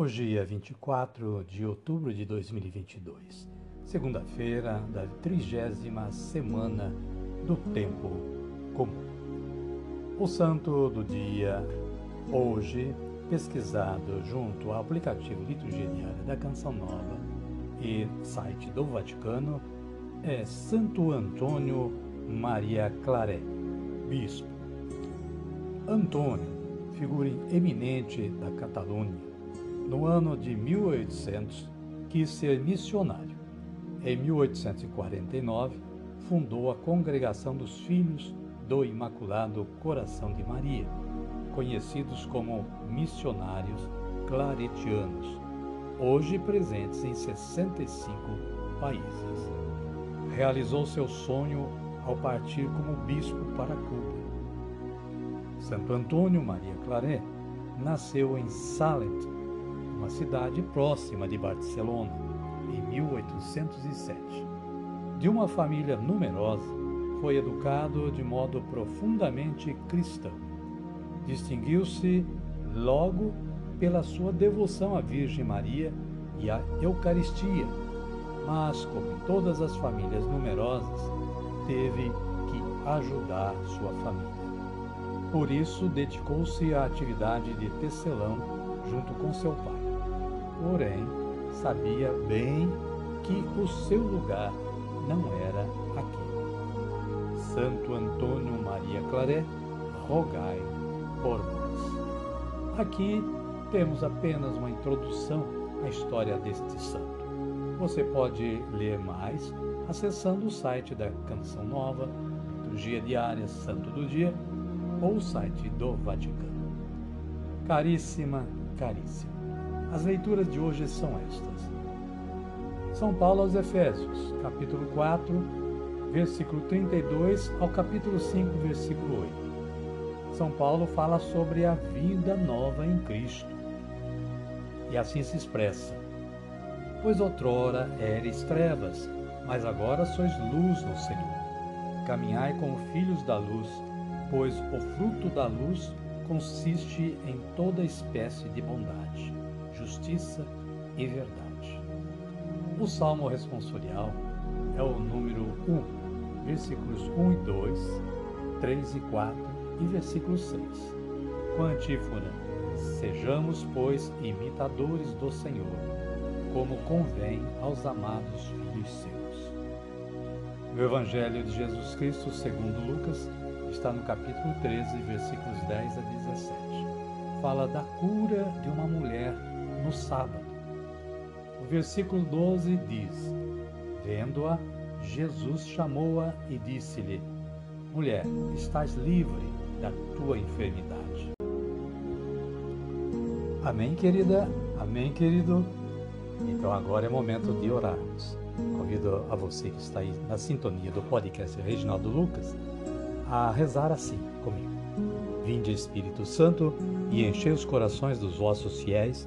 Hoje é 24 de outubro de 2022, segunda-feira da trigésima semana do Tempo Comum. O santo do dia, hoje, pesquisado junto ao aplicativo Liturgia Diária da Canção Nova e site do Vaticano, é Santo Antônio Maria Claret, bispo. Antônio, figura eminente da Catalunha, no ano de 1800, quis ser missionário. Em 1849, fundou a Congregação dos Filhos do Imaculado Coração de Maria, conhecidos como missionários claretianos, hoje presentes em 65 países. Realizou seu sonho ao partir como bispo para Cuba. Santo Antônio Maria Claret nasceu em Salent, uma cidade próxima de Barcelona, em 1807. De uma família numerosa, foi educado de modo profundamente cristão. Distinguiu-se logo pela sua devoção à Virgem Maria e à Eucaristia, mas, como em todas as famílias numerosas, teve que ajudar sua família. Por isso, dedicou-se à atividade de tecelão junto com seu pai porém sabia bem que o seu lugar não era aqui. Santo Antônio Maria Claret, rogai por nós. Aqui temos apenas uma introdução à história deste santo. Você pode ler mais acessando o site da Canção Nova, Liturgia Diária Santo do Dia ou o site do Vaticano. Caríssima, caríssima. As leituras de hoje são estas. São Paulo aos Efésios, capítulo 4, versículo 32 ao capítulo 5, versículo 8. São Paulo fala sobre a vida nova em Cristo. E assim se expressa: Pois outrora eres trevas, mas agora sois luz no Senhor. Caminhai como filhos da luz, pois o fruto da luz consiste em toda espécie de bondade justiça e verdade. O salmo responsorial é o número 1, versículos 1 e 2, 3 e 4 e versículo 6, com a antífona: Sejamos, pois, imitadores do Senhor, como convém aos amados filhos seus. O Evangelho de Jesus Cristo, segundo Lucas, está no capítulo 13, versículos 10 a 17. Fala da cura de uma mulher no sábado. O versículo 12 diz: Vendo-a, Jesus chamou-a e disse-lhe: Mulher, estás livre da tua enfermidade. Amém, querida? Amém, querido? Então agora é momento de orarmos. Convido a você que está aí na sintonia do podcast Reginaldo Lucas a rezar assim comigo. Vinde Espírito Santo e enchei os corações dos vossos fiéis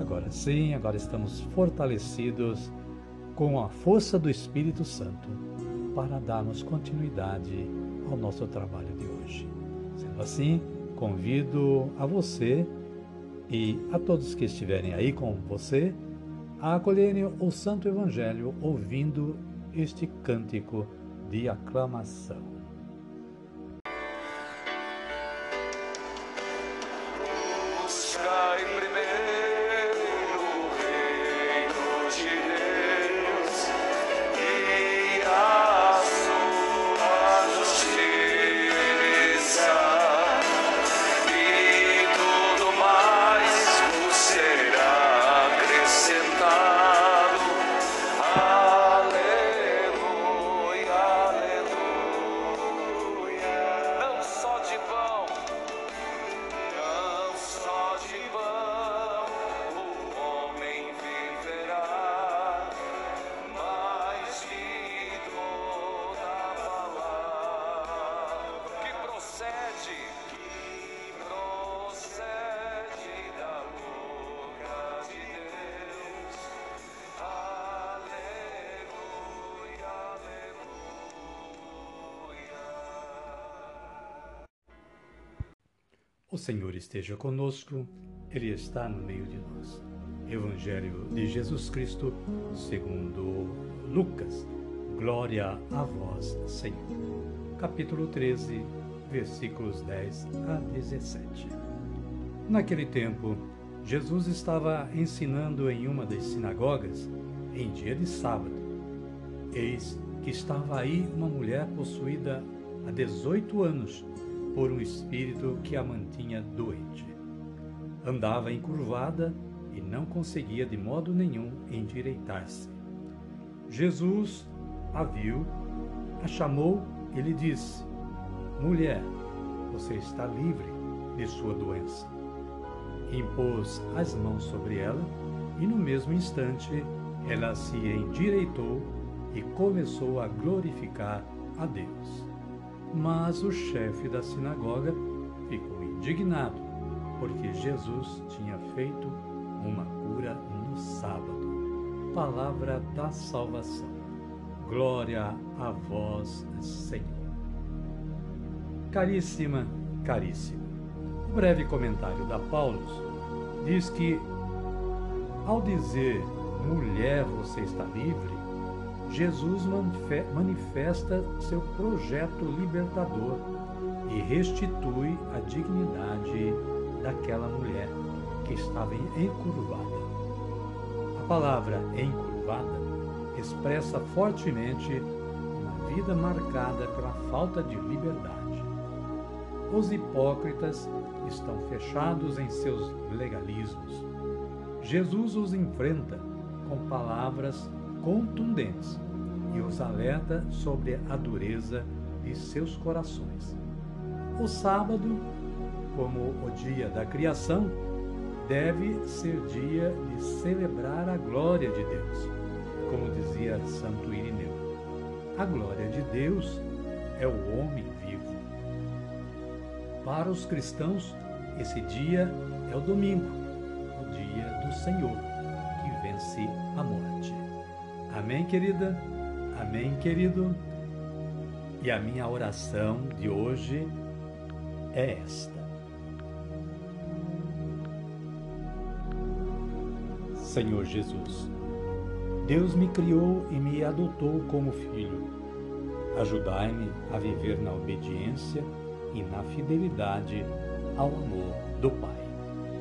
Agora sim, agora estamos fortalecidos com a força do Espírito Santo. para darmos continuidade ao nosso trabalho de hoje. Sendo assim, convido a você e a todos que estiverem aí com você a acolherem o Santo Evangelho ouvindo este cântico de aclamação. O Senhor esteja conosco, Ele está no meio de nós. Evangelho de Jesus Cristo, segundo Lucas. Glória a vós, Senhor. Capítulo 13, versículos 10 a 17. Naquele tempo, Jesus estava ensinando em uma das sinagogas em dia de sábado. Eis que estava aí uma mulher possuída há 18 anos por um espírito que a mantinha doente. Andava encurvada e não conseguia de modo nenhum endireitar-se. Jesus a viu, a chamou e lhe disse: Mulher, você está livre de sua doença. Impôs as mãos sobre ela e no mesmo instante ela se endireitou e começou a glorificar a Deus. Mas o chefe da sinagoga ficou indignado, porque Jesus tinha feito uma cura no sábado. Palavra da salvação. Glória a vós, Senhor. Caríssima, caríssimo. O breve comentário da Paulus diz que, ao dizer mulher, você está livre, Jesus manifesta seu projeto libertador e restitui a dignidade daquela mulher que estava encurvada. A palavra encurvada expressa fortemente uma vida marcada pela falta de liberdade. Os hipócritas estão fechados em seus legalismos. Jesus os enfrenta com palavras contundentes e os alerta sobre a dureza de seus corações. O sábado, como o dia da criação, deve ser dia de celebrar a glória de Deus, como dizia Santo Irineu. A glória de Deus é o homem vivo. Para os cristãos, esse dia é o domingo, o dia do Senhor, que vence a morte. Amém, querida? Amém, querido? E a minha oração de hoje é esta. Senhor Jesus, Deus me criou e me adotou como filho. Ajudai-me a viver na obediência e na fidelidade ao amor do Pai.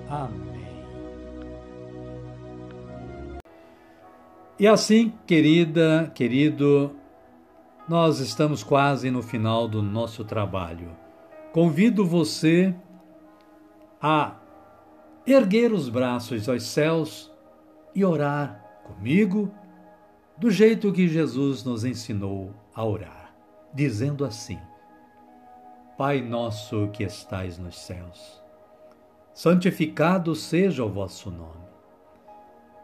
Amém. E assim, querida, querido, nós estamos quase no final do nosso trabalho. Convido você a erguer os braços aos céus e orar comigo do jeito que Jesus nos ensinou a orar, dizendo assim: Pai nosso que estais nos céus, santificado seja o vosso nome.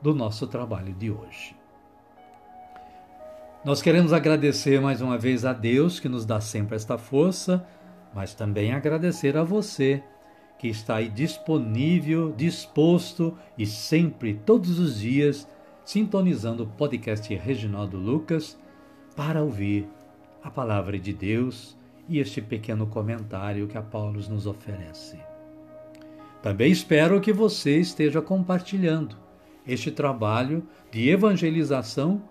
do nosso trabalho de hoje. Nós queremos agradecer mais uma vez a Deus que nos dá sempre esta força, mas também agradecer a você que está aí disponível, disposto e sempre, todos os dias, sintonizando o podcast Reginaldo Lucas para ouvir a palavra de Deus e este pequeno comentário que a Paulo nos oferece. Também espero que você esteja compartilhando este trabalho de evangelização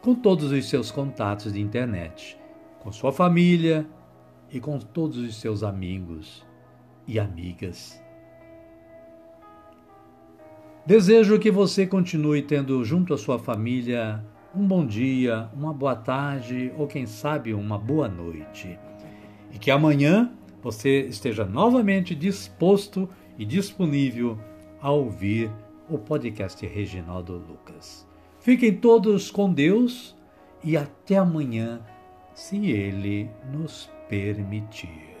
com todos os seus contatos de internet, com sua família e com todos os seus amigos e amigas. Desejo que você continue tendo junto à sua família um bom dia, uma boa tarde ou quem sabe uma boa noite. E que amanhã você esteja novamente disposto e disponível a ouvir o podcast Reginaldo Lucas. Fiquem todos com Deus e até amanhã, se Ele nos permitir.